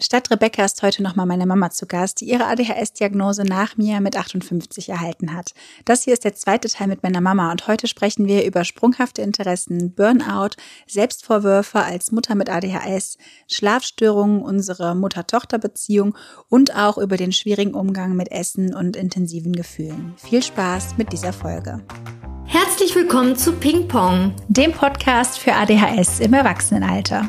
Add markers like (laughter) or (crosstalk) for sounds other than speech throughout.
Statt Rebecca ist heute nochmal meine Mama zu Gast, die ihre ADHS-Diagnose nach mir mit 58 erhalten hat. Das hier ist der zweite Teil mit meiner Mama und heute sprechen wir über sprunghafte Interessen, Burnout, Selbstvorwürfe als Mutter mit ADHS, Schlafstörungen, unsere Mutter-Tochter-Beziehung und auch über den schwierigen Umgang mit Essen und intensiven Gefühlen. Viel Spaß mit dieser Folge. Herzlich willkommen zu Ping Pong, dem Podcast für ADHS im Erwachsenenalter.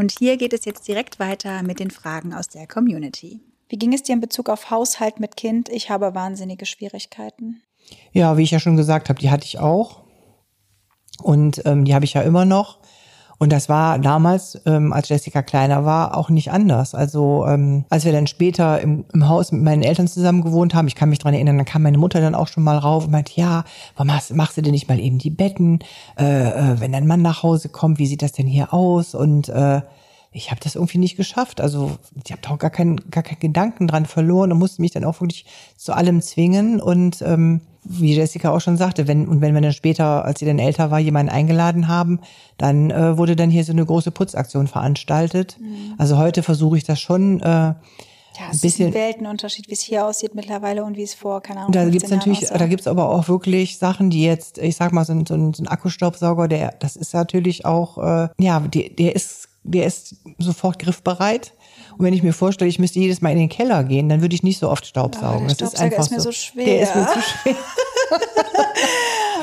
Und hier geht es jetzt direkt weiter mit den Fragen aus der Community. Wie ging es dir in Bezug auf Haushalt mit Kind? Ich habe wahnsinnige Schwierigkeiten. Ja, wie ich ja schon gesagt habe, die hatte ich auch. Und ähm, die habe ich ja immer noch. Und das war damals, ähm, als Jessica kleiner war, auch nicht anders. Also ähm, als wir dann später im, im Haus mit meinen Eltern zusammen gewohnt haben, ich kann mich dran erinnern, dann kam meine Mutter dann auch schon mal rauf und meinte, ja, warum machst, machst du denn nicht mal eben die Betten? Äh, äh, wenn dein Mann nach Hause kommt, wie sieht das denn hier aus? Und äh, ich habe das irgendwie nicht geschafft. Also ich habe doch gar keinen gar keinen Gedanken dran verloren und musste mich dann auch wirklich zu allem zwingen. Und ähm, wie Jessica auch schon sagte, wenn und wenn wir dann später, als sie dann älter war, jemanden eingeladen haben, dann äh, wurde dann hier so eine große Putzaktion veranstaltet. Mhm. Also heute versuche ich das schon. Äh, ja, es ein bisschen, ist ein Weltenunterschied, wie es hier aussieht mittlerweile und wie es vor, keine Ahnung. Da gibt's natürlich, da gibt's aber auch wirklich Sachen, die jetzt, ich sag mal, so ein, so ein, so ein Akkustaubsauger, der, das ist natürlich auch, äh, ja, der, der ist, der ist sofort griffbereit. Und wenn ich mir vorstelle, ich müsste jedes Mal in den Keller gehen, dann würde ich nicht so oft Staubsaugen. Ja, das ist einfach ist mir so, so schwer. Der ist mir zu schwer. (laughs)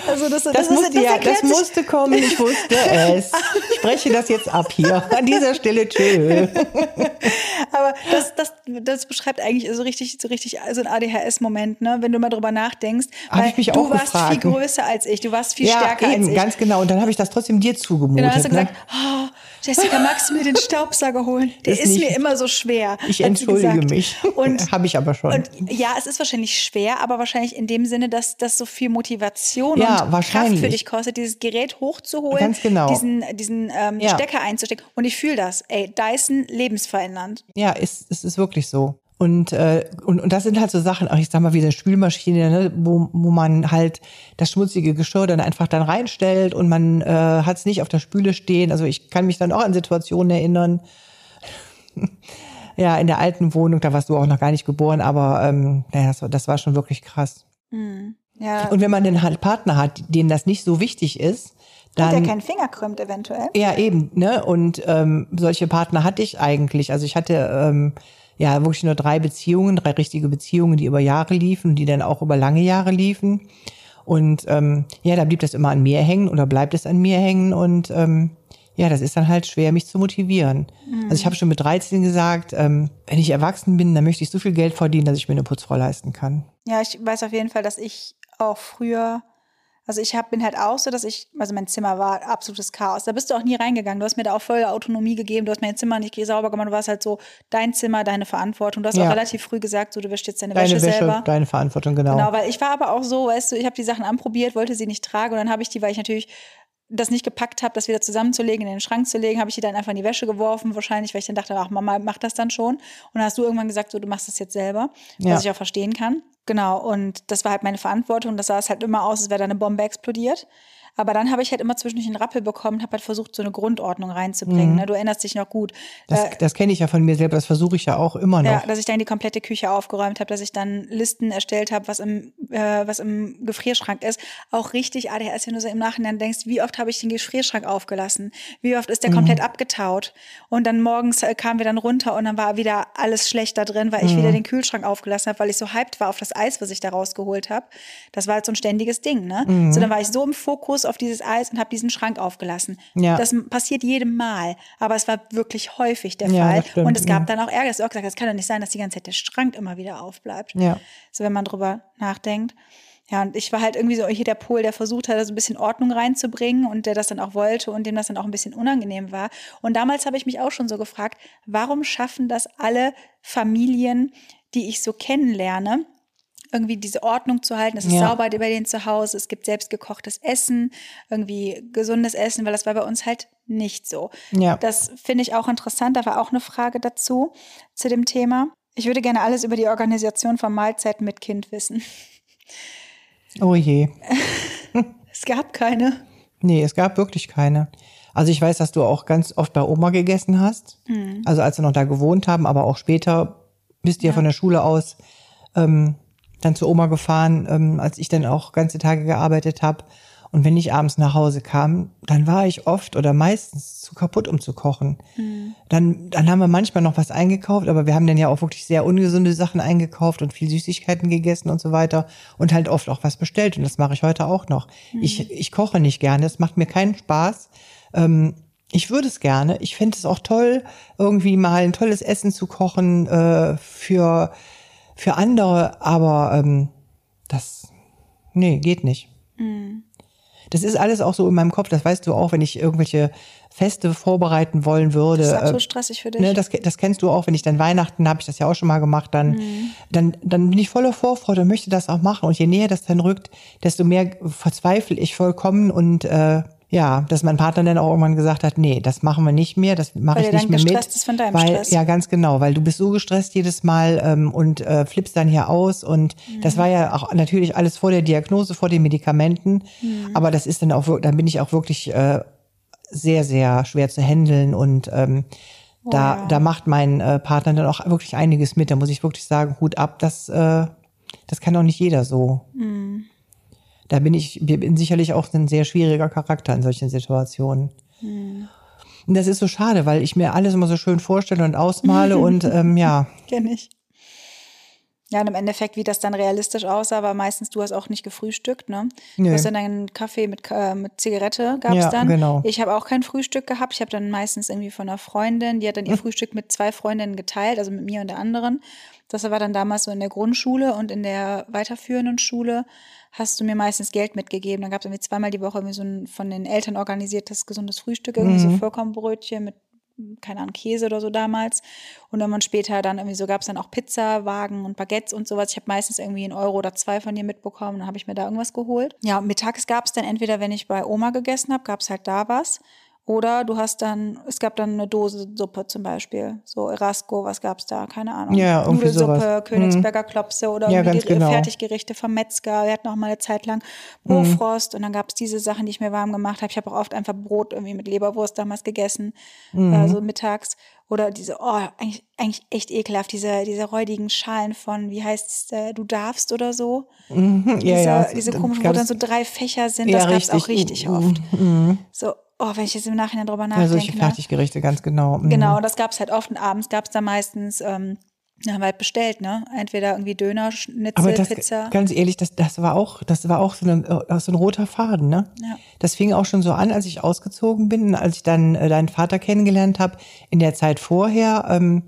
Also das, das, das, musste, das, ja, das musste kommen, ich wusste (laughs) es. Ich spreche das jetzt ab hier. An dieser Stelle tschö. (laughs) Aber das, das, das beschreibt eigentlich so richtig, so richtig so ein ADHS-Moment, ne? wenn du mal drüber nachdenkst. Hab ich mich du auch warst gefragt. viel größer als ich, du warst viel ja, stärker eben, als ich. ganz genau. Und dann habe ich das trotzdem dir zugemutet. Genau, hast du ne? gesagt, oh, Jessica, magst du mir den Staubsauger holen? Der ist, ist mir immer so schwer. Ich entschuldige mich. (laughs) Und habe ich aber schon. Und ja, es ist wahrscheinlich schwer, aber wahrscheinlich in dem Sinne, dass das so viel Motivation ja, und Kraft für dich kostet, dieses Gerät hochzuholen, Ganz genau. diesen, diesen ähm, Ja. Stecker einzustecken. Und ich fühle das. Ey, Dyson lebensverändernd. Ja, es, es ist wirklich so. Und, äh, und, und das sind halt so Sachen, auch ich sag mal, wie eine Spülmaschine, ne, wo, wo man halt das schmutzige Geschirr dann einfach dann reinstellt und man äh, hat es nicht auf der Spüle stehen. Also ich kann mich dann auch an Situationen erinnern. (laughs) ja, in der alten Wohnung, da warst du auch noch gar nicht geboren, aber ähm, naja, das, war- das war schon wirklich krass. Ja. Und wenn man den halt Partner hat, denen das nicht so wichtig ist, und der dann keinen Finger krümmt eventuell. ja, eben, ne? Und ähm, solche Partner hatte ich eigentlich. Also ich hatte ähm, ja wirklich nur drei Beziehungen, drei richtige Beziehungen, die über Jahre liefen, die dann auch über lange Jahre liefen. Und ähm, ja, da blieb das immer an mir hängen oder bleibt es an mir hängen. Und ähm, ja, das ist dann halt schwer, mich zu motivieren. Also ich habe schon mit 13 gesagt, ähm, wenn ich erwachsen bin, dann möchte ich so viel Geld verdienen, dass ich mir eine Putzfrau leisten kann. Ja, ich weiß auf jeden Fall, dass ich auch früher, also ich hab, bin halt auch so, dass ich, also mein Zimmer war absolutes Chaos. Da bist du auch nie reingegangen. Du hast mir da auch voll Autonomie gegeben. Du hast mein Zimmer nicht sauber gemacht. Du warst halt so dein Zimmer, deine Verantwortung. Du hast Ja. auch relativ früh gesagt, so du wäschst jetzt deine, Deine Wäsche, Wäsche, selber. deine Verantwortung, genau. Genau, weil ich war aber auch so, weißt du, ich habe die Sachen anprobiert, wollte sie nicht tragen und dann habe ich die, weil ich natürlich das nicht gepackt habe, das wieder zusammenzulegen, in den Schrank zu legen, habe ich die dann einfach in die Wäsche geworfen, wahrscheinlich, weil ich dann dachte, ach, Mama macht das dann schon. Und dann hast du irgendwann gesagt, so, du machst das jetzt selber, Ja. was ich auch verstehen kann. Genau, und das war halt meine Verantwortung. Das sah es halt immer aus, als wäre da eine Bombe explodiert. Aber dann habe ich halt immer zwischendurch einen Rappel bekommen, habe halt versucht, so eine Grundordnung reinzubringen. Ne? Du erinnerst dich noch gut. Mhm. Das, Äh, das kenne ich ja von mir selber, das versuche ich ja auch immer noch. ja, dass ich dann die komplette Küche aufgeräumt habe, dass ich dann Listen erstellt habe, was im, äh, was im Gefrierschrank ist. Auch richtig ADHS, wenn du so im Nachhinein denkst, wie oft habe ich den Gefrierschrank aufgelassen? Wie oft ist der komplett abgetaut? Und dann morgens äh, kamen wir dann runter und dann war wieder alles schlecht da drin, weil ich wieder den Kühlschrank aufgelassen habe, weil ich so hyped war auf das Eis, was ich da rausgeholt habe. Das war halt so ein ständiges Ding, ne? So, dann war ich so im Fokus auf dieses Eis und habe diesen Schrank aufgelassen. Ja. Das passiert jedem Mal, aber es war wirklich häufig der Ja, Fall. stimmt, und es gab ja. dann auch Ärger. Es auch gesagt, es kann doch nicht sein, dass die ganze Zeit der Schrank immer wieder aufbleibt. Ja. So, wenn man drüber nachdenkt. Ja, und ich war halt irgendwie so hier der Pol, der versucht hat, so ein bisschen Ordnung reinzubringen und der das dann auch wollte und dem das dann auch ein bisschen unangenehm war. Und damals habe ich mich auch schon so gefragt, warum schaffen das alle Familien, die ich so kennenlerne? Irgendwie diese Ordnung zu halten. Es ist Ja. sauber bei denen zu Hause. Es gibt selbstgekochtes Essen, irgendwie gesundes Essen, weil das war bei uns halt nicht so. Ja. Das finde ich auch interessant. Da war auch eine Frage dazu, zu dem Thema. Ich würde gerne alles über die Organisation von Mahlzeiten mit Kind wissen. (laughs) Oh je. (laughs) Es gab keine. Nee, es gab wirklich keine. Also ich weiß, dass du auch ganz oft bei Oma gegessen hast. Hm. Also als wir noch da gewohnt haben, aber auch später bist du ja, von der Schule aus ähm, dann zu Oma gefahren, ähm, als ich dann auch ganze Tage gearbeitet habe. Und wenn ich abends nach Hause kam, dann war ich oft oder meistens zu kaputt, um zu kochen. Dann, dann haben wir manchmal noch was eingekauft, aber wir haben dann ja auch wirklich sehr ungesunde Sachen eingekauft und viel Süßigkeiten gegessen und so weiter und halt oft auch was bestellt. Und das mache ich heute auch noch. Ich, ich koche nicht gerne, es macht mir keinen Spaß. Ähm, ich würde es gerne. Ich fände es auch toll, irgendwie mal ein tolles Essen zu kochen äh, für, für andere, aber ähm, das, nee, geht nicht. Das ist alles auch so in meinem Kopf, das weißt du auch, wenn ich irgendwelche Feste vorbereiten wollen würde. Das ist auch äh, so stressig für dich. Ne, das, das kennst du auch, wenn ich dann Weihnachten, habe ich das ja auch schon mal gemacht, dann, Mhm. dann, dann bin ich voller Vorfreude und möchte das auch machen. Und je näher das dann rückt, desto mehr verzweifle ich vollkommen und äh, ja, dass mein Partner dann auch irgendwann gesagt hat, nee, das machen wir nicht mehr, das mache ich nicht mehr mit. gestresst ist von deinem weil, Stress. Ja, ganz genau, weil du bist so gestresst jedes Mal ähm, und äh, flippst dann hier aus und Mhm. das war ja auch natürlich alles vor der Diagnose, vor den Medikamenten, Mhm. aber das ist dann auch, dann bin ich auch wirklich äh, sehr, sehr schwer zu handeln und ähm, da, Wow. da macht mein äh, Partner dann auch wirklich einiges mit. Da muss ich wirklich sagen, Hut ab, das, äh, das kann auch nicht jeder so. Da bin ich, bin sicherlich auch ein sehr schwieriger Charakter in solchen Situationen. Und das ist so schade, weil ich mir alles immer so schön vorstelle und ausmale (laughs) und ähm, ja, Kenn ich. Ja, und im Endeffekt, wie das dann realistisch aussah, war meistens, du hast auch nicht gefrühstückt, ne? Du Nee. hast dann einen Kaffee mit, äh, mit Zigarette, gab's Ja, dann. genau. Ich habe auch kein Frühstück gehabt. Ich habe dann meistens irgendwie von einer Freundin, die hat dann ihr (laughs) Frühstück mit zwei Freundinnen geteilt, also mit mir und der anderen. Das war dann damals so in der Grundschule und in der weiterführenden Schule hast du mir meistens Geld mitgegeben. Dann gab es irgendwie zweimal die Woche irgendwie so ein von den Eltern organisiertes gesundes Frühstück, irgendwie Mhm. so Vollkornbrötchen mit keine Ahnung, Käse oder so damals. Und dann später dann irgendwie so gab es dann auch Pizzawagen und Baguettes und sowas. Ich habe meistens irgendwie einen Euro oder zwei von dir mitbekommen. Dann habe ich mir da irgendwas geholt. Ja, und mittags gab es dann entweder, wenn ich bei Oma gegessen habe, gab es halt da was. Oder du hast dann, es gab dann eine Dose Suppe zum Beispiel. So Erasco, was gab's da? Keine Ahnung. Ja, irgendwie Nudelsuppe, sowas. Königsberger Klopse oder Ja, genau. Fertiggerichte vom Metzger. Wir hatten auch mal eine Zeit lang Mhm. Bofrost und dann gab's diese Sachen, die ich mir warm gemacht habe. Ich habe auch oft einfach Brot irgendwie mit Leberwurst damals gegessen, Mhm. äh, so mittags. Oder diese, oh, eigentlich, eigentlich echt ekelhaft, diese, diese räudigen Schalen von, wie heißt es, äh, du darfst oder so. ja, diese, ja. diese komischen, wo dann so drei Fächer sind, Ja, das gab's auch richtig. richtig Mhm. oft. So, oh, wenn ich jetzt im Nachhinein drüber ja, nachdenke. solche ne? Fertiggerichte, ganz genau. Mhm. Genau, das gab's halt oft und abends gab's da meistens, ähm, ja, haben wir halt bestellt, ne? Entweder irgendwie Döner, Schnitzel, Aber das, Pizza. ganz ehrlich, das, das war auch, das war auch so ein, so ein roter Faden, ne? Ja. Das fing auch schon so an, als ich ausgezogen bin, als ich dann äh, deinen Vater kennengelernt habe. In der Zeit vorher, ähm,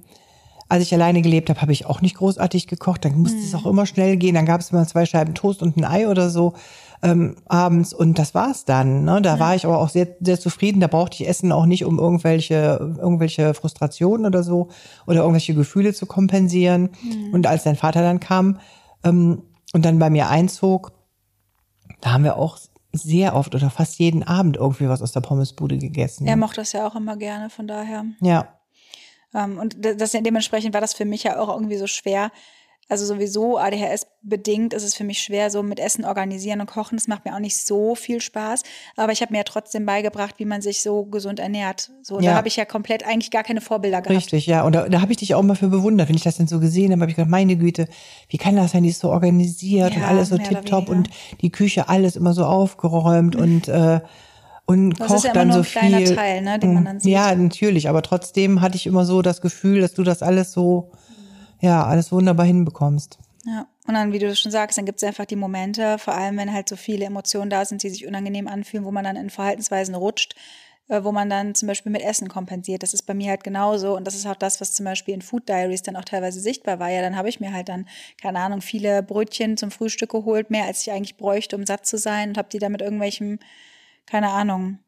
als ich alleine gelebt habe, habe ich auch nicht großartig gekocht. Dann musste es auch immer schnell gehen. Dann gab es immer zwei Scheiben Toast und ein Ei oder so ähm, abends und das war's dann. Ne? Da war ich aber auch sehr, sehr zufrieden. Da brauchte ich Essen auch nicht, um irgendwelche, irgendwelche Frustrationen oder so oder irgendwelche Gefühle zu kompensieren. Und als dein Vater dann kam ähm, und dann bei mir einzog, da haben wir auch sehr oft oder fast jeden Abend irgendwie was aus der Pommesbude gegessen. Er mochte das ja auch immer gerne, von daher. ja. Ähm, und das, dementsprechend war das für mich ja auch irgendwie so schwer. Also sowieso ADHS bedingt ist es für mich schwer, so mit Essen organisieren und kochen. Das macht mir auch nicht so viel Spaß. Aber ich habe mir ja trotzdem beigebracht, wie man sich so gesund ernährt. So, Ja. da habe ich ja komplett eigentlich gar keine Vorbilder gehabt. Richtig, ja. Und da, da habe ich dich auch mal für bewundert, wenn ich das dann so gesehen habe, habe ich gedacht, meine Güte, wie kann das sein, die ist so organisiert und Ja, alles so tipptopp und die Küche alles immer so aufgeräumt und äh, und Das kocht ist ja immer dann nur so ein kleiner viel. Teil, ne, den man dann sieht. Ja, natürlich, aber trotzdem hatte ich immer so das Gefühl, dass du das alles so, ja, alles wunderbar hinbekommst. Ja, und dann, wie du schon sagst, dann gibt es einfach die Momente, vor allem wenn halt so viele Emotionen da sind, die sich unangenehm anfühlen, wo man dann in Verhaltensweisen rutscht, äh, wo man dann zum Beispiel mit Essen kompensiert. Das ist bei mir halt genauso. Und das ist auch das, was zum Beispiel in Food Diaries dann auch teilweise sichtbar war. Ja, dann habe ich mir halt dann, keine Ahnung, viele Brötchen zum Frühstück geholt, mehr als ich eigentlich bräuchte, um satt zu sein und habe die dann mit irgendwelchem, keine Ahnung,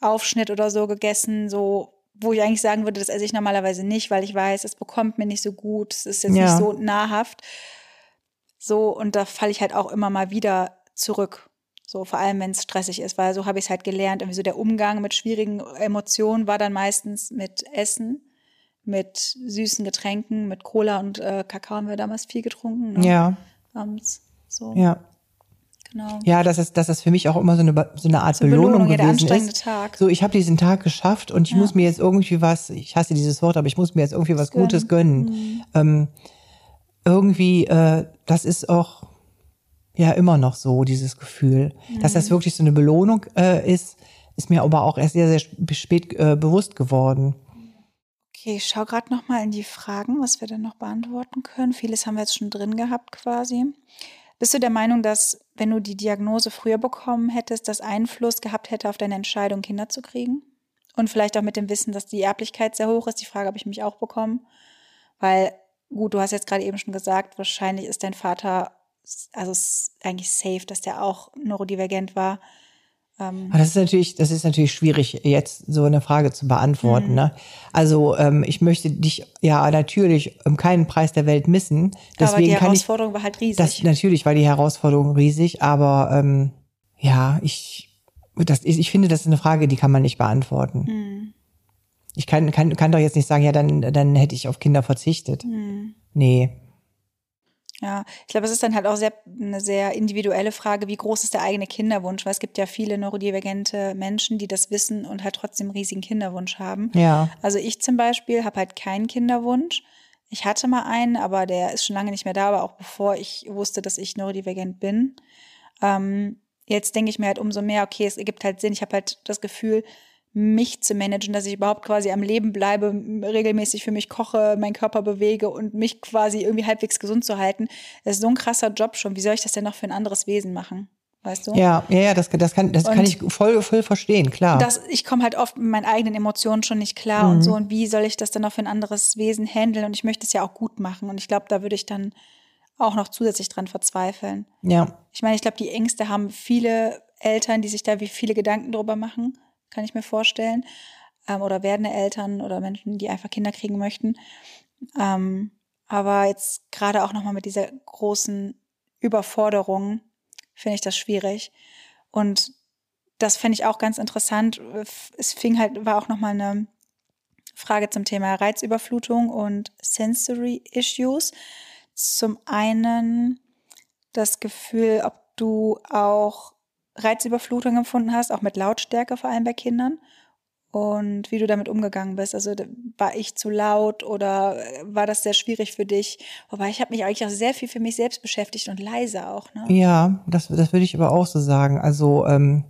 Aufschnitt oder so gegessen, so wo ich eigentlich sagen würde, das esse ich normalerweise nicht, weil ich weiß, es bekommt mir nicht so gut, es ist jetzt ja. nicht so nahrhaft. So, und da falle ich halt auch immer mal wieder zurück. So, vor allem, wenn es stressig ist, weil so habe ich es halt gelernt. Irgendwie so der Umgang mit schwierigen Emotionen war dann meistens mit Essen, mit süßen Getränken, mit Cola und äh, Kakao haben wir damals viel getrunken. Ne? Ja. Abends. So. Ja. Genau. Ja, das ist, das ist für mich auch immer so eine, so eine Art so Belohnung, Belohnung gewesen ja, ist. Tag. So, ich habe diesen Tag geschafft und ich ja. muss mir jetzt irgendwie was, ich hasse dieses Wort, aber ich muss mir jetzt irgendwie was gönnen. Gutes gönnen. Mhm. Ähm, irgendwie, äh, das ist auch ja immer noch so, dieses Gefühl. Mhm. Dass das mhm. wirklich so eine Belohnung äh, ist, ist mir aber auch erst sehr, sehr spät äh, bewusst geworden. Okay, ich schaue gerade noch mal in die Fragen, was wir denn noch beantworten können. Vieles haben wir jetzt schon drin gehabt quasi. Bist du der Meinung, dass wenn du die Diagnose früher bekommen hättest, das Einfluss gehabt hätte auf deine Entscheidung, Kinder zu kriegen? Und vielleicht auch mit dem Wissen, dass die Erblichkeit sehr hoch ist. Die Frage habe ich mich auch bekommen. Weil, gut, du hast jetzt gerade eben schon gesagt, wahrscheinlich ist dein Vater, also ist eigentlich safe, dass der auch neurodivergent war. Ähm das ist natürlich, das ist natürlich schwierig, jetzt so eine Frage zu beantworten. Mhm. Ne? Also ähm, ich möchte dich ja natürlich um keinen Preis der Welt missen. Deswegen aber die Herausforderung ich, war halt riesig. Das, natürlich war die Herausforderung riesig, aber ähm, ja, ich, das, ich finde, das ist eine Frage, die kann man nicht beantworten. Mhm. Ich kann, kann, kann doch jetzt nicht sagen, ja, dann, dann hätte ich auf Kinder verzichtet. Mhm. Nee. Ja, ich glaube, es ist dann halt auch sehr, eine sehr individuelle Frage, wie groß ist der eigene Kinderwunsch? Weil es gibt ja viele neurodivergente Menschen, die das wissen und halt trotzdem riesigen Kinderwunsch haben. Ja. Also ich zum Beispiel habe halt keinen Kinderwunsch. Ich hatte mal einen, aber der ist schon lange nicht mehr da, aber auch bevor ich wusste, dass ich neurodivergent bin. Ähm, jetzt denke ich mir halt umso mehr, okay, es ergibt halt Sinn. Ich habe halt das Gefühl, mich zu managen, dass ich überhaupt quasi am Leben bleibe, regelmäßig für mich koche, meinen Körper bewege und mich quasi irgendwie halbwegs gesund zu halten. Das ist so ein krasser Job schon. Wie soll ich das denn noch für ein anderes Wesen machen? Weißt du? Ja, ja, ja, das, das kann, das kann ich voll, voll verstehen, klar. Das, ich komme halt oft mit meinen eigenen Emotionen schon nicht klar mhm. und so. Und wie soll ich das dann noch für ein anderes Wesen handeln? Und ich möchte es ja auch gut machen. Und ich glaube, da würde ich dann auch noch zusätzlich dran verzweifeln. Ja. Ich meine, ich glaube, die Ängste haben viele Eltern, die sich da wie viele Gedanken drüber machen kann ich mir vorstellen. Ähm, oder werdende Eltern oder Menschen, die einfach Kinder kriegen möchten. Ähm, aber jetzt gerade auch nochmal mit dieser großen Überforderung finde ich das schwierig. Und das fände ich auch ganz interessant. Es fing halt, war auch nochmal eine Frage zum Thema Reizüberflutung und Sensory Issues. Zum einen das Gefühl, ob du auch Reizüberflutung empfunden hast, auch mit Lautstärke vor allem bei Kindern und wie du damit umgegangen bist. Also war ich zu laut oder äh, war das sehr schwierig für dich? Wobei ich habe mich eigentlich auch sehr viel für mich selbst beschäftigt und leise auch. Ne? Ja, das, das würde ich aber auch so sagen. Also ähm,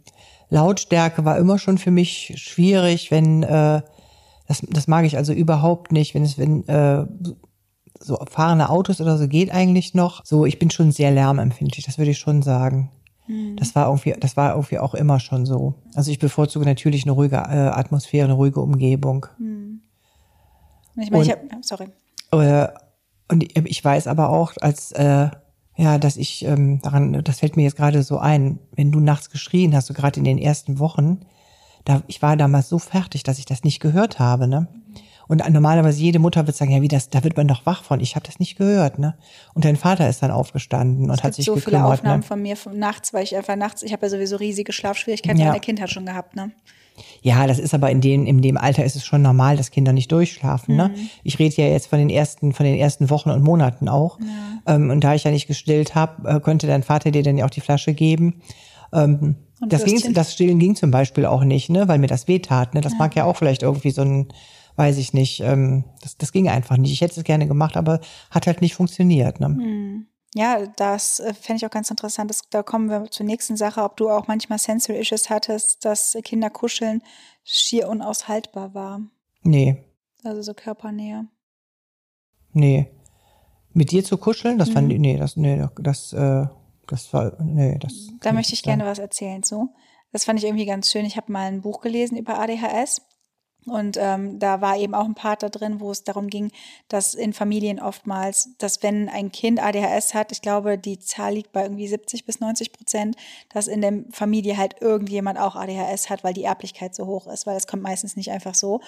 Lautstärke war immer schon für mich schwierig, wenn äh, das, das mag ich also überhaupt nicht, wenn es wenn äh, so fahrende Autos oder so geht eigentlich noch. So, ich bin schon sehr lärmempfindlich, das würde ich schon sagen. Mhm. Das war irgendwie, das war irgendwie auch immer schon so. Also ich bevorzuge natürlich eine ruhige äh, Atmosphäre, eine ruhige Umgebung. Mhm. Ich meine, ich hab, sorry. Äh, und ich weiß aber auch, als äh, ja, dass ich ähm, daran, das fällt mir jetzt gerade so ein, wenn du nachts geschrien hast, so gerade in den ersten Wochen, da ich war damals so fertig, dass ich das nicht gehört habe, ne? Und normalerweise jede Mutter wird sagen, ja, wie das, da wird man doch wach von. Ich habe das nicht gehört, ne? Und dein Vater ist dann aufgestanden und hat sich so gekümmert. so viele Aufnahmen ne? von mir von nachts, weil ich einfach nachts, ich habe ja sowieso riesige Schlafschwierigkeiten ja. in der Kindheit schon gehabt, ne? Ja, das ist aber in dem, in dem Alter ist es schon normal, dass Kinder nicht durchschlafen. Ne? Mhm. Ne? Ich rede ja jetzt von den ersten, von den ersten Wochen und Monaten auch. Ja. Ähm, und da ich ja nicht gestillt habe, äh, könnte dein Vater dir dann ja auch die Flasche geben. Ähm, das, ging, das Stillen ging zum Beispiel auch nicht, ne, weil mir das weh tat. Ne? Das ja. mag ja auch vielleicht irgendwie so ein weiß ich nicht, ähm, das, das ging einfach nicht. Ich hätte es gerne gemacht, aber hat halt nicht funktioniert. Ne? Hm. Ja, das äh, fände ich auch ganz interessant. Das, da kommen wir zur nächsten Sache, ob du auch manchmal Sensory Issues hattest, dass Kinder kuscheln schier unaushaltbar war. Nee. Also so Körpernähe. Nee. Mit dir zu kuscheln, das mhm. fand ich, nee, das, nee, das, äh, das war, nee, das. Da möchte ich gerne was erzählen, so. Das fand ich irgendwie ganz schön. Ich habe mal ein Buch gelesen über ADHS. Und ähm, da war eben auch ein Part da drin, wo es darum ging, dass in Familien oftmals, dass wenn ein Kind ADHS hat, ich glaube, die Zahl liegt bei irgendwie 70 bis 90 Prozent, dass in der Familie halt irgendjemand auch ADHS hat, weil die Erblichkeit so hoch ist, weil das kommt meistens nicht einfach so.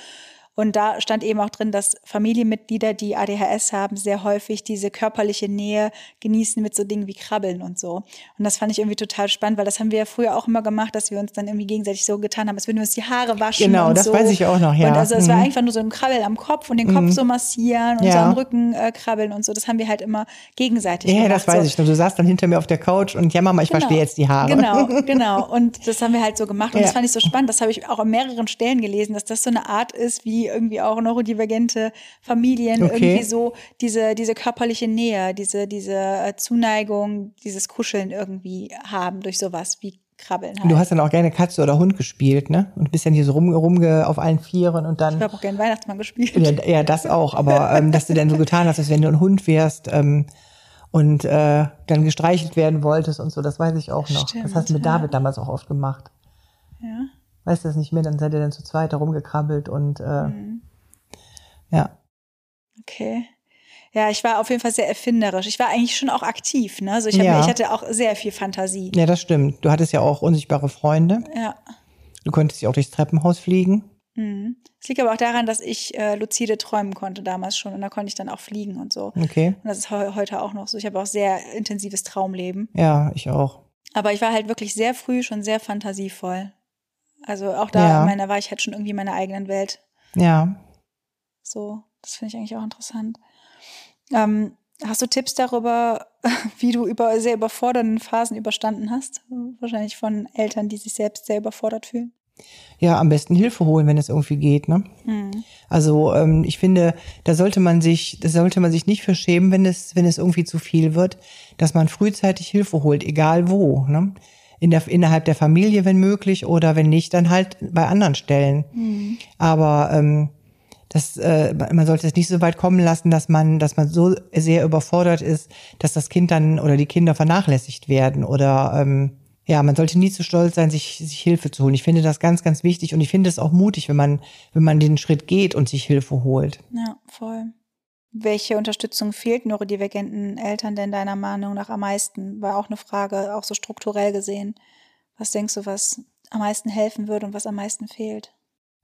Und da stand eben auch drin, dass Familienmitglieder, die ADHS haben, sehr häufig diese körperliche Nähe genießen mit so Dingen wie Krabbeln und so. Und das fand ich irgendwie total spannend, weil das haben wir ja früher auch immer gemacht, dass wir uns dann irgendwie gegenseitig so getan haben, als würden wir uns die Haare waschen. Genau, das so. weiß ich auch noch, ja. Und also es Mhm. war einfach nur so ein Krabbel am Kopf und den Kopf so massieren und Ja. so am Rücken äh, krabbeln und so. Das haben wir halt immer gegenseitig Ja, gemacht. das weiß so. ich noch. Du saßt dann hinter mir auf der Couch und ja, Mama, ich Genau. verstehe jetzt die Haare. Genau, genau. (laughs) Und das haben wir halt so gemacht. Und Ja. das fand ich so spannend. Das habe ich auch an mehreren Stellen gelesen, dass das so eine Art ist, wie irgendwie auch neurodivergente Familien Okay. irgendwie so diese, diese körperliche Nähe, diese, diese äh, Zuneigung, dieses Kuscheln irgendwie haben durch sowas wie Krabbeln halt. Du hast dann auch gerne Katze oder Hund gespielt, ne? Und bist dann hier so rum, rumge auf allen Vieren und dann. ich habe auch gern Weihnachtsmann gespielt. Ja, ja, das auch, aber ähm, dass du dann so getan hast, als wenn du ein Hund wärst ähm, und äh, dann gestreichelt werden wolltest und so, das weiß ich auch noch. Stimmt, das hast du mit ja. David damals auch oft gemacht. Ja. Weißt du das nicht mehr? Dann seid ihr dann zu zweit da rumgekrabbelt und äh, Mhm. ja. Okay. Ja, ich war auf jeden Fall sehr erfinderisch. Ich war eigentlich schon auch aktiv, ne? Also ich, hab, Ja. ich hatte auch sehr viel Fantasie. Ja, das stimmt. Du hattest ja auch unsichtbare Freunde. Ja. Du konntest ja auch durchs Treppenhaus fliegen. Mhm. Es liegt aber auch daran, dass ich äh, lucide träumen konnte damals schon und da konnte ich dann auch fliegen und so. Okay. Und das ist heu heute auch noch so. Ich habe auch sehr intensives Traumleben. Ja, ich auch. Aber ich war halt wirklich sehr früh schon sehr fantasievoll. Also auch da, Ja. ich meine, da war ich halt schon irgendwie in meiner eigenen Welt. Ja. So, das finde ich eigentlich auch interessant. Ähm, hast du Tipps darüber, (laughs) wie du über sehr überfordernden Phasen überstanden hast? Wahrscheinlich von Eltern, die sich selbst sehr überfordert fühlen. Ja, am besten Hilfe holen, wenn es irgendwie geht, ne? Mhm. Also ähm, ich finde, da sollte man sich, da sollte man sich nicht für schämen, wenn es, wenn es irgendwie zu viel wird, dass man frühzeitig Hilfe holt, egal wo, ne? In der, innerhalb der Familie, wenn möglich, oder wenn nicht, dann halt bei anderen Stellen. Aber ähm, das, äh, man sollte es nicht so weit kommen lassen, dass man, dass man so sehr überfordert ist, dass das Kind dann oder die Kinder vernachlässigt werden oder ähm, ja, man sollte nie zu stolz sein, sich, sich Hilfe zu holen. Ich finde das ganz, ganz wichtig und ich finde es auch mutig, wenn man, wenn man den Schritt geht und sich Hilfe holt. Ja, voll. Welche Unterstützung fehlt neurodivergenten Eltern denn deiner Meinung nach am meisten? War auch eine Frage, auch so strukturell gesehen. Was denkst du, was am meisten helfen würde und was am meisten fehlt?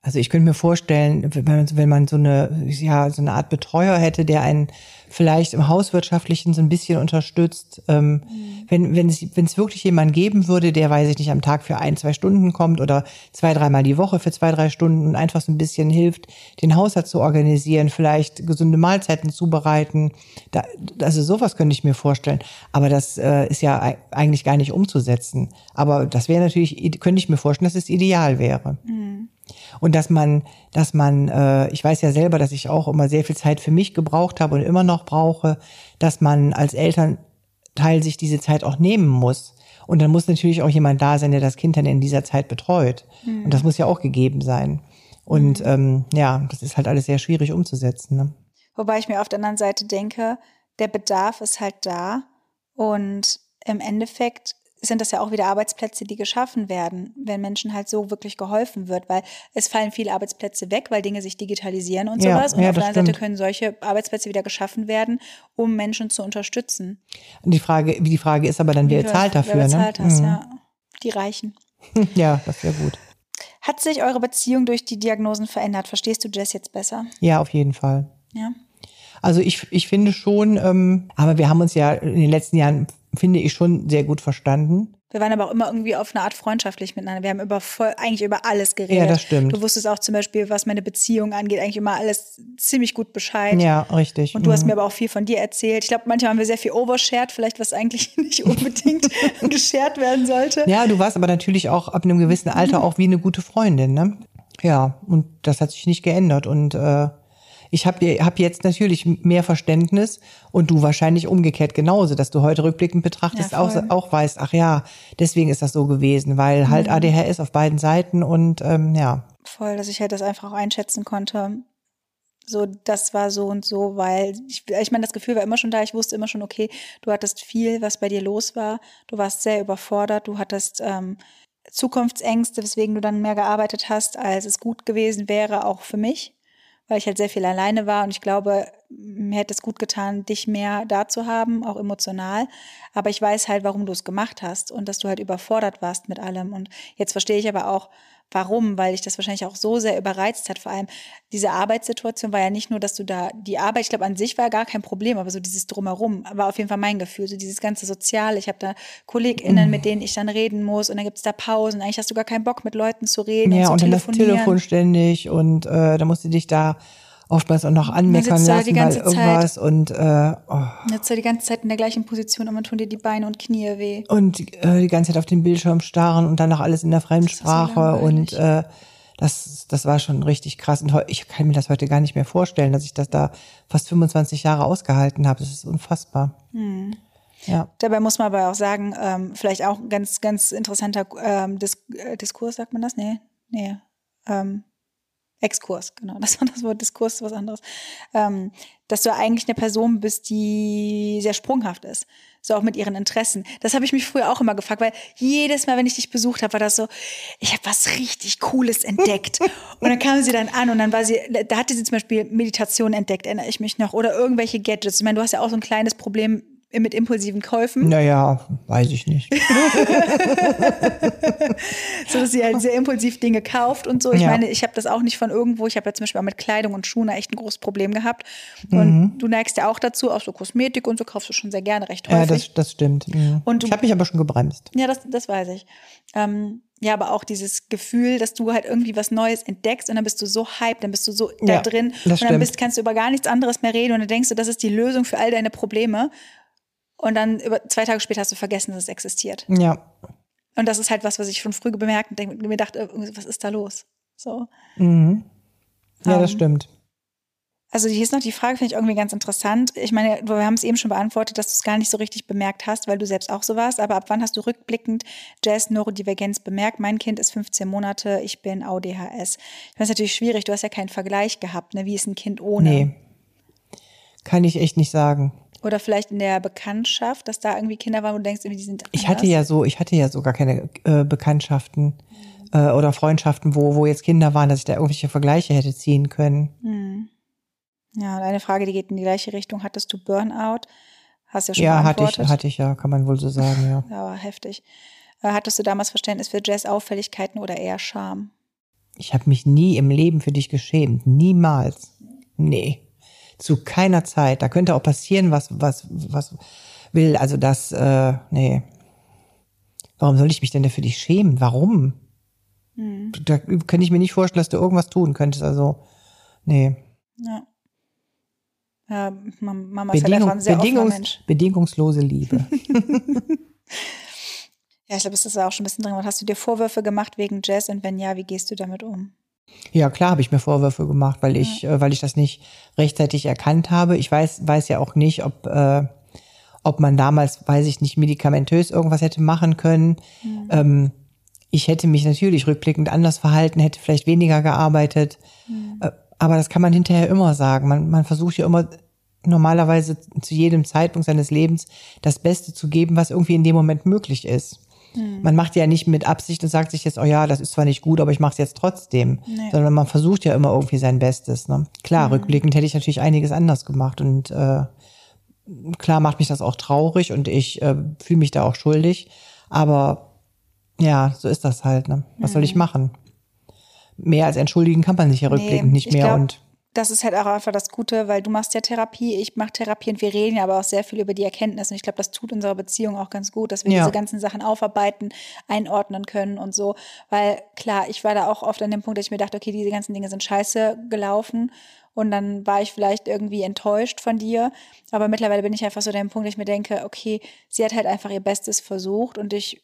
Also ich könnte mir vorstellen, wenn man, wenn man so eine, ja, so eine Art Betreuer hätte, der einen vielleicht im Hauswirtschaftlichen so ein bisschen unterstützt, ähm, wenn, wenn es, wenn es wirklich jemanden geben würde, der, weiß ich nicht, am Tag für ein, zwei Stunden kommt oder zwei, dreimal die Woche für zwei, drei Stunden und einfach so ein bisschen hilft, den Haushalt zu organisieren, vielleicht gesunde Mahlzeiten zubereiten. Da, also sowas könnte ich mir vorstellen. Aber das äh, ist ja ei- eigentlich gar nicht umzusetzen. Aber das wäre natürlich, könnte ich mir vorstellen, dass es ideal wäre. Und dass man, dass man, äh, ich weiß ja selber, dass ich auch immer sehr viel Zeit für mich gebraucht habe und immer noch brauche, dass man als Elternteil sich diese Zeit auch nehmen muss. Und dann muss natürlich auch jemand da sein, der das Kind dann in dieser Zeit betreut. Und das muss ja auch gegeben sein. Und ähm, ja, das ist halt alles sehr schwierig umzusetzen. Ne? Wobei ich mir auf der anderen Seite denke, der Bedarf ist halt da und im Endeffekt sind das ja auch wieder Arbeitsplätze, die geschaffen werden, wenn Menschen halt so wirklich geholfen wird, weil es fallen viele Arbeitsplätze weg, weil Dinge sich digitalisieren und Ja, sowas. Und ja, auf der anderen Seite können solche Arbeitsplätze wieder geschaffen werden, um Menschen zu unterstützen. Und die Frage, die Frage ist aber dann, wer zahlt dafür? Wer ne? bezahlt das, Mhm. ja. Die Reichen. (laughs) ja, das wäre gut. Hat sich eure Beziehung durch die Diagnosen verändert? Verstehst du Jess jetzt besser? Ja, auf jeden Fall. Ja. Also ich, ich finde schon, ähm, aber wir haben uns ja in den letzten Jahren, finde ich, schon sehr gut verstanden. Wir waren aber auch immer irgendwie auf eine Art freundschaftlich miteinander. Wir haben über voll, eigentlich über alles geredet. Ja, das stimmt. Du wusstest auch zum Beispiel, was meine Beziehung angeht, eigentlich immer alles ziemlich gut Bescheid. Ja, richtig. Und du hast Mhm. mir aber auch viel von dir erzählt. Ich glaube, manchmal haben wir sehr viel overshared, vielleicht was eigentlich (laughs) nicht unbedingt (laughs) geshared werden sollte. Ja, du warst aber natürlich auch ab einem gewissen Alter (laughs) auch wie eine gute Freundin, ne? Ja, und das hat sich nicht geändert. Und äh, ich habe hab jetzt natürlich mehr Verständnis und du wahrscheinlich umgekehrt genauso, dass du heute rückblickend betrachtest, Ja, auch, auch weißt, ach ja, deswegen ist das so gewesen, weil halt ADHS auf beiden Seiten und ähm, ja. Voll, dass ich halt das einfach auch einschätzen konnte. So, das war so und so, weil ich, ich meine, das Gefühl war immer schon da. Ich wusste immer schon, okay, du hattest viel, was bei dir los war. Du warst sehr überfordert. Du hattest ähm, Zukunftsängste, weswegen du dann mehr gearbeitet hast, als es gut gewesen wäre, auch für mich, weil ich halt sehr viel alleine war und ich glaube, mir hätte es gut getan, dich mehr da zu haben, auch emotional. Aber ich weiß halt, warum du es gemacht hast und dass du halt überfordert warst mit allem. Und jetzt verstehe ich aber auch, Warum? Weil ich das wahrscheinlich auch so sehr überreizt hat. Vor allem diese Arbeitssituation war ja nicht nur, dass du da die Arbeit, ich glaube an sich war gar kein Problem, aber so dieses drumherum war auf jeden Fall mein Gefühl. So dieses ganze Soziale. Ich habe da KollegInnen, mhm. mit denen ich dann reden muss und dann gibt es da Pausen. Eigentlich hast du gar keinen Bock mit Leuten zu reden. Ja, und, und dann das Telefon ständig und äh, da musst du dich da oftmals auch noch anmeckern lassen, weil irgendwas Zeit, und äh, oh. Jetzt die ganze Zeit in der gleichen Position und man tun dir die Beine und Knie weh. Und äh, die ganze Zeit auf den Bildschirm starren und dann noch alles in der Fremdsprache und äh, das, das war schon richtig krass. Und ich kann mir das heute gar nicht mehr vorstellen, dass ich das da fast 25 Jahre ausgehalten habe. Das ist unfassbar. Hm. Ja. Dabei muss man aber auch sagen, ähm, vielleicht auch ein ganz, ganz interessanter ähm, Dis äh, Diskurs, sagt man das? Nee, nee. Ähm, Exkurs, genau, das war das Wort Diskurs, was anderes, ähm, dass du eigentlich eine Person bist, die sehr sprunghaft ist, so auch mit ihren Interessen. Das habe ich mich früher auch immer gefragt, weil jedes Mal, wenn ich dich besucht habe, war das so, ich habe was richtig Cooles entdeckt. (laughs) und dann kam sie dann an und dann war sie, da hatte sie zum Beispiel Meditation entdeckt, erinnere ich mich noch, oder irgendwelche Gadgets. Ich meine, du hast ja auch so ein kleines Problem mit impulsiven Käufen? Naja, weiß ich nicht. (laughs) so dass sie halt sehr impulsiv Dinge kauft und so. Ich ja. meine, ich habe das auch nicht von irgendwo. Ich habe ja zum Beispiel auch mit Kleidung und Schuhen echt ein großes Problem gehabt. Und mhm. du neigst ja auch dazu, auch so Kosmetik und so kaufst du schon sehr gerne recht häufig. Ja, das, das stimmt. Ja. Und du, ich habe mich aber schon gebremst. Ja, das, das weiß ich. Ähm, ja, aber auch dieses Gefühl, dass du halt irgendwie was Neues entdeckst und dann bist du so hyped, dann bist du so ja, da drin und dann bist, kannst du über gar nichts anderes mehr reden und dann denkst du, das ist die Lösung für all deine Probleme. Und dann über zwei Tage später hast du vergessen, dass es existiert. Ja. Und das ist halt was, was ich schon früh bemerkt und mir dachte, was ist da los? So. Mhm. Ja, um, das ähm, stimmt. Also hier ist noch die Frage, finde ich irgendwie ganz interessant. Ich meine, wir haben es eben schon beantwortet, dass du es gar nicht so richtig bemerkt hast, weil du selbst auch so warst. Aber ab wann hast du rückblickend Jazz-Neurodivergenz bemerkt? Mein Kind ist 15 Monate, ich bin ADHS. Ich weiß natürlich schwierig, du hast ja keinen Vergleich gehabt. Ne? Wie ist ein Kind ohne? Nee. Kann ich echt nicht sagen. Oder vielleicht in der Bekanntschaft, dass da irgendwie Kinder waren, wo du denkst, die sind. Anders. Ich hatte ja so, ich hatte ja sogar keine äh, Bekanntschaften äh, oder Freundschaften, wo, wo jetzt Kinder waren, dass ich da irgendwelche Vergleiche hätte ziehen können. Mhm. Ja, und eine Frage, die geht in die gleiche Richtung. Hattest du Burnout? Hast ja schon ja, hatte ich, hatte ich ja, kann man wohl so sagen, ja. ja, aber heftig. Äh, hattest du damals Verständnis für Jazz-Auffälligkeiten oder eher Scham? Ich habe mich nie im Leben für dich geschämt. Niemals. Nee zu keiner Zeit. Da könnte auch passieren, was, was, was will. Also das, äh, nee. Warum soll ich mich denn dafür dich schämen? Warum? Hm. Da könnte ich mir nicht vorstellen, dass du irgendwas tun könntest. Also, nee. Ja. Ja, Mama ist Bedingung, halt sehr Bedingungs Mensch. Bedingungslose Liebe. (laughs) (laughs) ja, ich glaube, es ist auch schon ein bisschen drin. Hast du dir Vorwürfe gemacht wegen Jazz und wenn ja, wie gehst du damit um? Ja, klar habe ich mir Vorwürfe gemacht, weil ich, ja. äh, weil ich das nicht rechtzeitig erkannt habe. Ich weiß, weiß ja auch nicht, ob, äh, ob man damals, weiß ich nicht, medikamentös irgendwas hätte machen können. Mhm. Ähm, ich hätte mich natürlich rückblickend anders verhalten, hätte vielleicht weniger gearbeitet. Mhm. Äh, aber das kann man hinterher immer sagen. Man, man versucht ja immer normalerweise zu jedem Zeitpunkt seines Lebens das Beste zu geben, was irgendwie in dem Moment möglich ist. Mhm. Man macht ja nicht mit Absicht und sagt sich jetzt, oh ja, das ist zwar nicht gut, aber ich mache es jetzt trotzdem. Nee. Sondern man versucht ja immer irgendwie sein Bestes. Ne? Klar, mhm. rückblickend hätte ich natürlich einiges anders gemacht. Und äh, klar macht mich das auch traurig und ich äh, fühle mich da auch schuldig. Aber ja, so ist das halt. Ne? Was mhm. soll ich mhm. machen? Mehr als entschuldigen kann man sich ja rückblickend nee, nicht mehr. Glaub, und das ist halt auch einfach das Gute, weil du machst ja Therapie, ich mache Therapie und wir reden ja aber auch sehr viel über die Erkenntnisse. Und ich glaube, das tut unserer Beziehung auch ganz gut, dass wir ja. diese ganzen Sachen aufarbeiten, einordnen können und so. Weil klar, ich war da auch oft an dem Punkt, dass ich mir dachte, okay, diese ganzen Dinge sind scheiße gelaufen. Und dann war ich vielleicht irgendwie enttäuscht von dir. Aber mittlerweile bin ich einfach so an dem Punkt, dass ich mir denke, okay, sie hat halt einfach ihr Bestes versucht und ich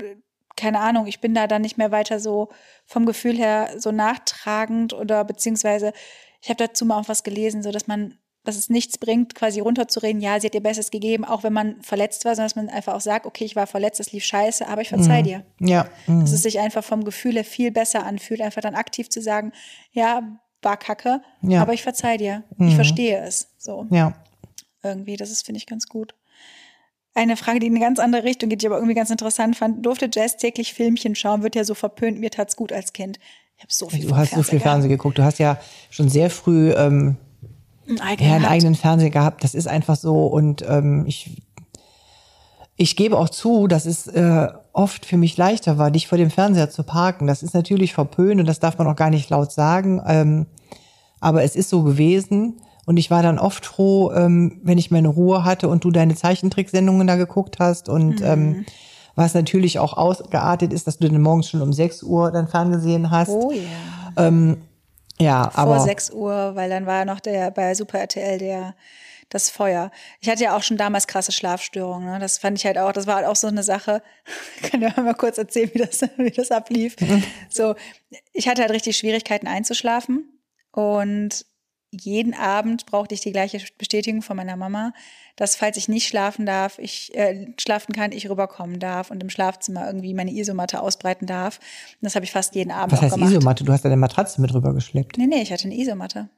äh, keine Ahnung, ich bin da dann nicht mehr weiter so vom Gefühl her so nachtragend oder beziehungsweise ich habe dazu mal auch was gelesen, so dass man, dass es nichts bringt, quasi runterzureden, ja, sie hat ihr Bestes gegeben, auch wenn man verletzt war, sondern dass man einfach auch sagt, okay, ich war verletzt, es lief scheiße, aber ich verzeih mhm. dir. Ja. Mhm. Dass es sich einfach vom Gefühl her viel besser anfühlt, einfach dann aktiv zu sagen, ja, war kacke, ja. aber ich verzeih dir. Mhm. Ich verstehe es. So. Ja. Irgendwie, das ist, finde ich, ganz gut. eine Frage, die in eine ganz andere Richtung geht, die ich aber irgendwie ganz interessant fand. Durfte Jazz täglich Filmchen schauen? Wird ja so verpönt. Mir tat's gut als Kind. Ich habe so viel Du hast so viel Fernsehen geguckt. Du hast ja schon sehr früh ähm, Einen eigenen, ja, einen gehabt. eigenen Fernseher gehabt. Das ist einfach so. Und ähm, ich, ich gebe auch zu, dass es äh, oft für mich leichter war, dich vor dem Fernseher zu parken. Das ist natürlich verpönt und das darf man auch gar nicht laut sagen. Ähm, aber es ist so gewesen. Und ich war dann oft froh, ähm, wenn ich meine Ruhe hatte und du deine Zeichentricksendungen da geguckt hast. Und ähm, was natürlich auch ausgeartet ist, dass du dann morgens schon um 6 Uhr dann ferngesehen hast. Oh ja. Ja, Vor aber 6 Uhr, weil dann war noch der bei Super RTL der das Feuer. Ich hatte ja auch schon damals krasse Schlafstörungen. Ne? Das fand ich halt auch, das war halt auch so eine Sache. Ich kann ja mal kurz erzählen, wie das, (laughs) wie das ablief. So, ich hatte halt richtig Schwierigkeiten einzuschlafen und jeden Abend brauchte ich die gleiche Bestätigung von meiner Mama, dass falls ich nicht schlafen darf, ich äh, schlafen kann, ich rüberkommen darf und im Schlafzimmer irgendwie meine Isomatte ausbreiten darf. Und das habe ich fast jeden Abend was heißt gemacht. Isomatte? Du hast deine Matratze mit rübergeschleppt. Nee, nee, ich hatte eine Isomatte.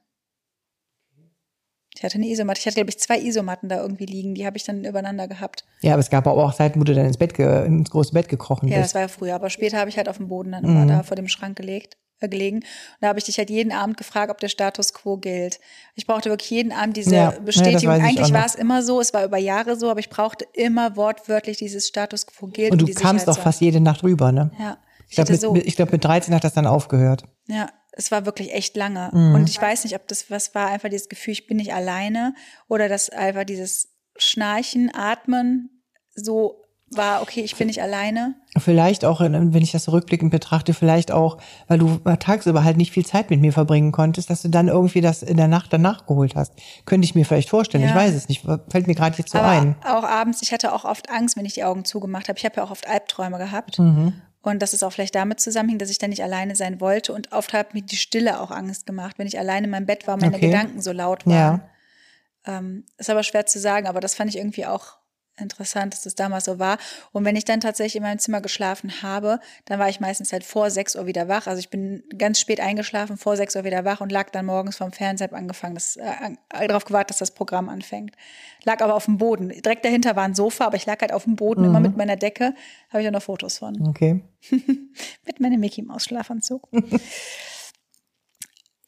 Ich hatte eine Isomatte. Ich hatte, glaube ich, zwei Isomatten da irgendwie liegen. Die habe ich dann übereinander gehabt. Ja, aber es gab aber auch Zeiten, wo du dann ins Bett, ins große Bett gekrochen Ja, das bist. war ja früher. Aber später habe ich halt auf dem Boden dann Mhm. immer da vor dem Schrank gelegt, gelegen. Und da habe ich dich halt jeden Abend gefragt, ob der Status quo gilt. Ich brauchte wirklich jeden Abend diese Ja, ja, Bestätigung. auch Eigentlich war es immer so, es war über Jahre so, aber ich brauchte immer wortwörtlich dieses Status quo gilt. Und du die kamst doch Sicherheit fast jede Nacht rüber, ne? Ja. Ich, Ich glaube, mit, so. ich glaub, mit 13 hat das dann aufgehört. Ja, es war wirklich echt lange. Mhm. Und ich weiß nicht, ob das was war, einfach dieses Gefühl, ich bin nicht alleine oder dass einfach dieses Schnarchen, Atmen so war, okay, ich bin nicht alleine. Vielleicht auch, wenn ich das so rückblickend betrachte, vielleicht auch, weil du tagsüber halt nicht viel Zeit mit mir verbringen konntest, dass du dann irgendwie das in der Nacht danach geholt hast. Könnte ich mir vielleicht vorstellen. Ich Ja. weiß es nicht. Fällt mir gerade jetzt so Aber ein. auch abends, ich hatte auch oft Angst, wenn ich die Augen zugemacht habe. Ich habe ja auch oft Albträume gehabt. Mhm. Und das ist auch vielleicht damit zusammenhing, dass ich dann nicht alleine sein wollte. Und oft hat mir die Stille auch Angst gemacht, wenn ich alleine in meinem Bett war, meine Okay. Gedanken so laut waren. Ähm, ist aber schwer zu sagen, aber das fand ich irgendwie auch interessant, dass das damals so war. Und wenn ich dann tatsächlich in meinem Zimmer geschlafen habe, dann war ich meistens halt vor 6 Uhr wieder wach. Also ich bin ganz spät eingeschlafen, vor 6 Uhr wieder wach und lag dann morgens vom Fernseher angefangen, das, äh, an- darauf gewartet, dass das Programm anfängt. Lag aber auf dem Boden. Direkt dahinter war ein Sofa, aber ich lag halt auf dem Boden, immer mit meiner Decke. Habe ich auch noch Fotos von. Okay. (laughs) Mit meinem Mickey Maus Schlafanzug. (laughs)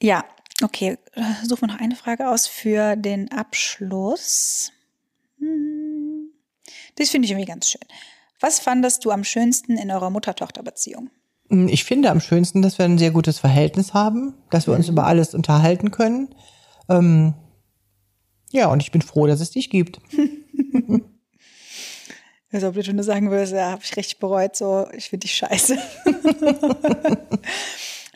ja, okay. Suchen wir noch eine Frage aus für den Abschluss. Hm. Das finde ich irgendwie ganz schön. Was fandest du am schönsten in eurer Mutter-Tochter-Beziehung? Ich finde am schönsten, dass wir ein sehr gutes Verhältnis haben, dass wir uns über alles unterhalten können. Ähm, ja, und ich bin froh, dass es dich gibt. (laughs) Also, ob du nur sagen würdest, ja, habe ich richtig bereut, so, ich finde dich scheiße. (laughs)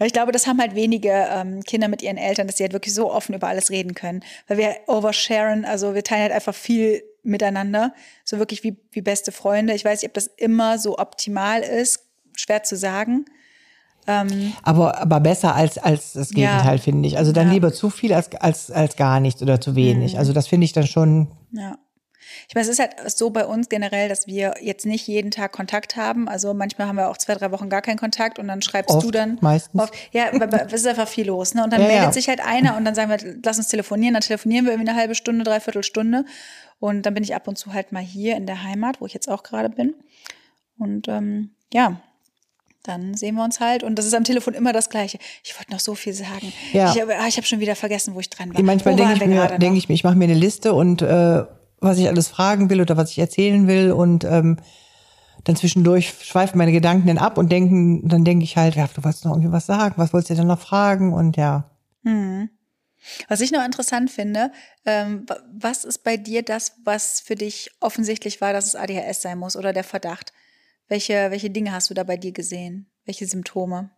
Ich glaube, das haben halt wenige ähm, Kinder mit ihren Eltern, dass sie halt wirklich so offen über alles reden können. Weil wir oversharen, also wir teilen halt einfach viel miteinander. So wirklich wie, wie beste Freunde. Ich weiß nicht, ob das immer so optimal ist. Schwer zu sagen. Aber, aber besser als, als das Ja. Gegenteil, finde ich. Also dann Ja. Mhm. lieber zu viel als, als, als gar nichts oder zu wenig. Also das finde ich dann schon, Ja. Ich meine, es ist halt so bei uns generell, dass wir jetzt nicht jeden Tag Kontakt haben. Also manchmal haben wir auch zwei, drei Wochen gar keinen Kontakt und dann schreibst Oft, du dann. meistens. Oft, ja, es ist einfach viel los. Ne? Und dann Ja, meldet ja. sich halt einer und dann sagen wir, lass uns telefonieren. Dann telefonieren wir irgendwie eine halbe Stunde, dreiviertel Stunde. Und dann bin ich ab und zu halt mal hier in der Heimat, wo ich jetzt auch gerade bin. Und ähm, ja, dann sehen wir uns halt. Und das ist am Telefon immer das Gleiche. Ich wollte noch so viel sagen. Ja. Ich habe ich hab schon wieder vergessen, wo ich dran war. manchmal denke ich mir, denke ich ich mache mir eine Liste und äh, was ich alles fragen will oder was ich erzählen will und ähm, dann zwischendurch schweifen meine Gedanken dann ab und denken, dann denke ich halt, ja, du wolltest noch irgendwie was sagen, was wolltest du denn noch fragen und ja. Was ich noch interessant finde, ähm, wa- was ist bei dir das, was für dich offensichtlich war, dass es ADHS sein muss oder der Verdacht? Welche, welche Dinge hast du da bei dir gesehen? Welche Symptome?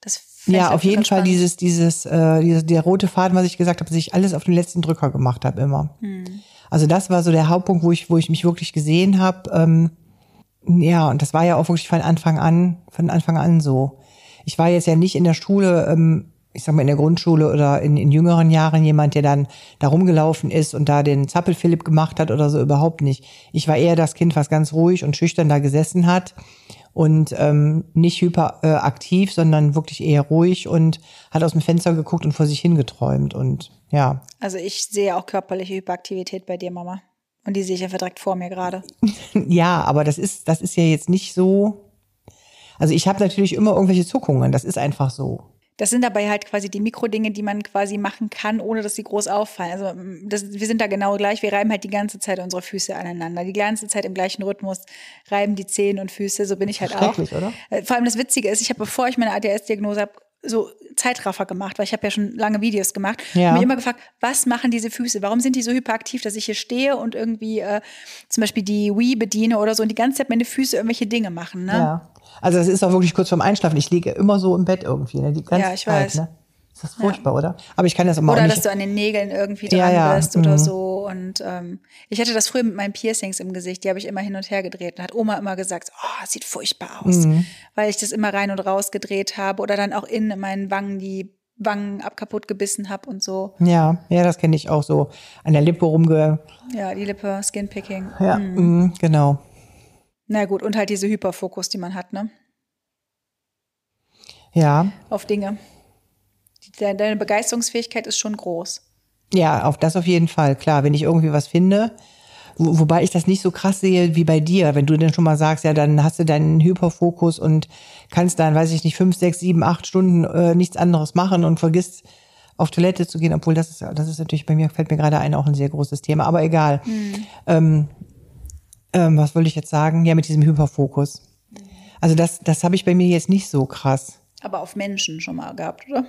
Das Ja, auf jeden Fall spannend. dieses, dieses, äh, dieses, der rote Faden, was ich gesagt habe, dass ich alles auf den letzten Drücker gemacht habe immer. Hm. Also das war so der Hauptpunkt, wo ich, wo ich mich wirklich gesehen habe. Ähm, ja, und das war ja auch wirklich von Anfang an, von Anfang an so. Ich war jetzt ja nicht in der Schule, ähm, ich sag mal in der Grundschule oder in, in jüngeren Jahren jemand, der dann da rumgelaufen ist und da den Zappelphilipp gemacht hat oder so, überhaupt nicht. Ich war eher das Kind, was ganz ruhig und schüchtern da gesessen hat und ähm, nicht hyperaktiv, äh, sondern wirklich eher ruhig und hat aus dem Fenster geguckt und vor sich hingeträumt und ja. Also ich sehe auch körperliche Hyperaktivität bei dir, Mama. Und die sehe ich einfach direkt vor mir gerade. (laughs) Ja, aber das ist, das ist ja jetzt nicht so. Also ich habe natürlich immer irgendwelche Zuckungen, das ist einfach so. Das sind dabei halt quasi die Mikrodinge, die man quasi machen kann, ohne dass sie groß auffallen. Also mm, das, wir sind da genau gleich. Wir reiben halt die ganze Zeit unsere Füße aneinander. Die ganze Zeit im gleichen Rhythmus reiben die Zehen und Füße. So bin ich halt auch. Oder? Äh, Vor allem das Witzige ist, ich habe, bevor ich meine ADS-Diagnose habe, so Zeitraffer gemacht, weil ich habe ja schon lange Videos gemacht. Ja. Und mich immer gefragt, was machen diese Füße? Warum sind die so hyperaktiv, dass ich hier stehe und irgendwie äh, zum Beispiel die Wii bediene oder so und die ganze Zeit meine Füße irgendwelche Dinge machen, ne? Ja. Also das ist auch wirklich kurz vorm Einschlafen. Ich liege immer so im Bett irgendwie, ne? Die ganze Ja, ich Zeit, weiß. ne? Ist das furchtbar, oder? Aber ich kann das immer Oder dass du an den Nägeln irgendwie Ja, dran ja, bist oder mhm. so. Und ähm, ich hatte das früher mit meinen Piercings im Gesicht, die habe ich immer hin und her gedreht. Und hat Oma immer gesagt, oh, sieht furchtbar aus. Mhm. Weil ich das immer rein und raus gedreht habe. Oder dann auch innen in meinen Wangen die Wangen ab kaputt gebissen habe und so. ja, ja, das kenne ich auch so. An der Lippe rumge. Ja, die Lippe, Skinpicking. Ja, mhm, genau. Na gut, und halt diese Hyperfokus, die man hat, ne? Ja, Auf Dinge. Deine Begeisterungsfähigkeit ist schon groß. ja, auf das auf jeden Fall. Klar, wenn ich irgendwie was finde, wo, wobei ich das nicht so krass sehe wie bei dir, wenn du denn schon mal sagst, ja, dann hast du deinen Hyperfokus und kannst dann, weiß ich nicht, fünf, sechs, sieben, acht Stunden äh, nichts anderes machen und vergisst auf Toilette zu gehen, obwohl das ist, das ist natürlich bei mir, fällt mir gerade ein, auch ein sehr großes Thema, aber egal. Ähm, ähm, was wollte ich jetzt sagen? Ja, mit diesem Hyperfokus. Also das, das habe ich bei mir jetzt nicht so krass. Aber auf Menschen schon mal gehabt, oder?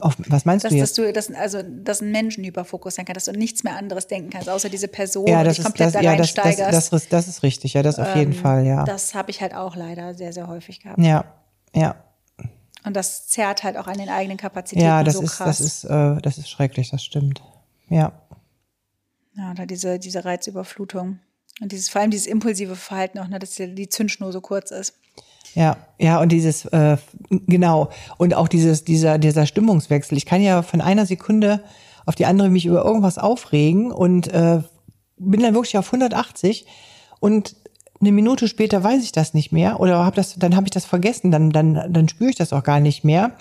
Auf, was meinst Dass, du dass jetzt? du, dass, also, dass ein Menschen Hyperfokus sein kann, dass du nichts mehr anderes denken kannst, außer diese Person ja, das dich ist, komplett das, da ja, das, das, das, ist- das ist richtig, ja, das auf jeden Fall, ja. Das habe ich halt auch leider sehr, sehr häufig gehabt. Ja, ja. Und das zerrt halt auch an den eigenen Kapazitäten Ja, das so ist, krass. das ist, äh, das ist schrecklich, das stimmt. Ja. ja, oder diese, diese Reizüberflutung. Und dieses, vor allem dieses impulsive Verhalten auch, ne, dass die, die Zündschnur so kurz ist. Ja, ja, und dieses, äh, genau, und auch dieses, dieser, dieser Stimmungswechsel. Ich kann ja von einer Sekunde auf die andere mich über irgendwas aufregen und äh, bin dann wirklich auf 180 und eine Minute später weiß ich das nicht mehr oder hab das, dann habe ich das vergessen, dann, dann, dann spüre ich das auch gar nicht mehr.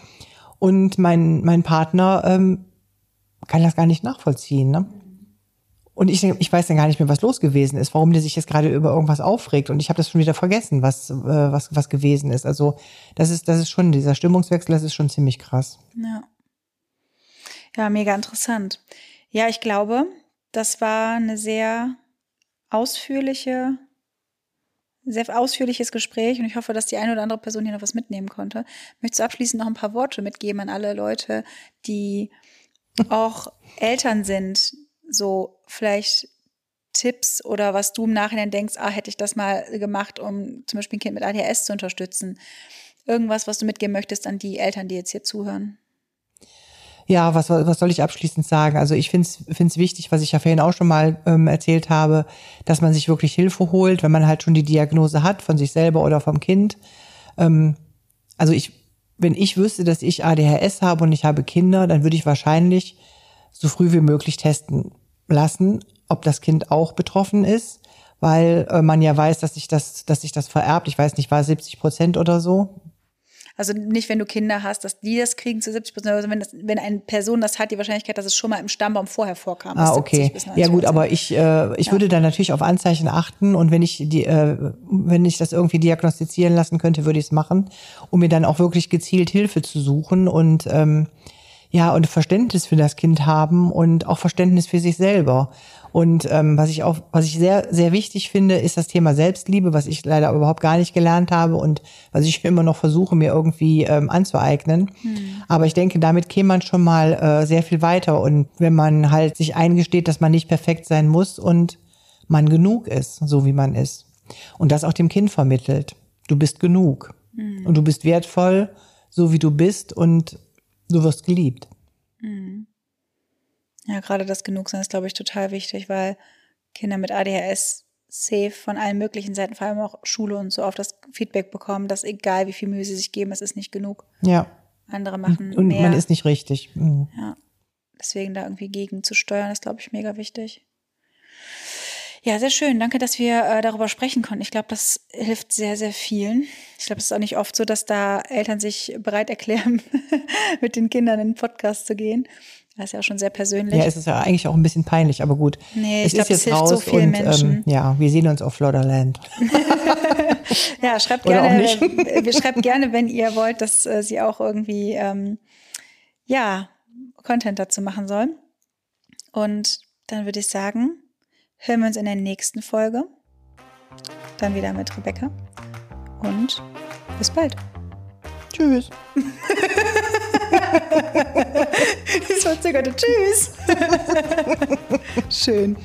Und mein, mein Partner ähm, kann das gar nicht nachvollziehen. Ne? Und ich, ich weiß dann gar nicht mehr, was los gewesen ist, warum der sich jetzt gerade über irgendwas aufregt. Und ich habe das schon wieder vergessen, was, äh, was, was gewesen ist. Also das ist, das ist schon, dieser Stimmungswechsel, das ist schon ziemlich krass. Ja. Ja, mega interessant. Ja, ich glaube, das war eine sehr ausführliche, sehr ausführliches Gespräch und ich hoffe, dass die eine oder andere Person hier noch was mitnehmen konnte. Möchtest du abschließend noch ein paar Worte mitgeben an alle Leute, die auch Eltern sind, so vielleicht Tipps oder was du im Nachhinein denkst, ah, hätte ich das mal gemacht, um zum Beispiel ein Kind mit ADHS zu unterstützen. Irgendwas, was du mitgeben möchtest an die Eltern, die jetzt hier zuhören. Ja, was, was soll ich abschließend sagen? Also ich finde es wichtig, was ich ja vorhin auch schon mal ähm, erzählt habe, dass man sich wirklich Hilfe holt, wenn man halt schon die Diagnose hat, von sich selber oder vom Kind. Ähm, also ich, wenn ich wüsste, dass ich ADHS habe und ich habe Kinder, dann würde ich wahrscheinlich so früh wie möglich testen lassen, ob das Kind auch betroffen ist, weil äh, man ja weiß, dass sich das, dass sich das vererbt. Ich weiß nicht, war 70 Prozent oder so. Also nicht, wenn du Kinder hast, dass die das kriegen zu 70 Prozent, sondern wenn, das, wenn eine Person das hat, die Wahrscheinlichkeit, dass es schon mal im Stammbaum vorher vorkam. Ah, 70 okay. bis 90 Ja gut, aber ich, äh, ich würde dann natürlich auf Anzeichen achten und wenn ich die, äh, wenn ich das irgendwie diagnostizieren lassen könnte, würde ich es machen, um mir dann auch wirklich gezielt Hilfe zu suchen und ähm, ja und Verständnis für das Kind haben und auch Verständnis für sich selber. Und ähm, was ich auch, was ich sehr, sehr wichtig finde, ist das Thema Selbstliebe, was ich leider überhaupt gar nicht gelernt habe und was ich (laughs) immer noch versuche, mir irgendwie ähm, anzueignen. Aber ich denke, damit käme man schon mal äh, sehr viel weiter. Und wenn man halt sich eingesteht, dass man nicht perfekt sein muss und man genug ist, so wie man ist. Und das auch dem Kind vermittelt. Du bist genug. Und du bist wertvoll, so wie du bist und du wirst geliebt. Ja, gerade das Genugsein ist, glaube ich, total wichtig, weil Kinder mit ADHS safe von allen möglichen Seiten, vor allem auch Schule und so, auf das Feedback bekommen, dass egal wie viel Mühe sie sich geben, es ist nicht genug. Ja. Andere machen Und mehr. man ist nicht richtig. Mhm. Ja. Deswegen da irgendwie gegen zu steuern, ist, glaube ich, mega wichtig. Ja, sehr schön. Danke, dass wir äh, darüber sprechen konnten. Ich glaube, das hilft sehr, sehr vielen. Ich glaube, es ist auch nicht oft so, dass da Eltern sich bereit erklären, (laughs) mit den Kindern in den Podcast zu gehen. Das ist ja auch schon sehr persönlich. Ja, es ist ja eigentlich auch ein bisschen peinlich, aber gut. Nee, ich glaub, ist es jetzt hilft raus so vielen und Menschen. Ähm, ja, wir sehen uns auf Florida (laughs) Ja, schreibt gerne, äh, wir schreibt gerne, wenn ihr wollt, dass äh, sie auch irgendwie ähm, ja Content dazu machen soll. Und dann würde ich sagen, hören wir uns in der nächsten Folge. Dann wieder mit Rebecca. Und bis bald. Tschüss. (laughs) Das verzögerte Tschüss. (laughs) Schön.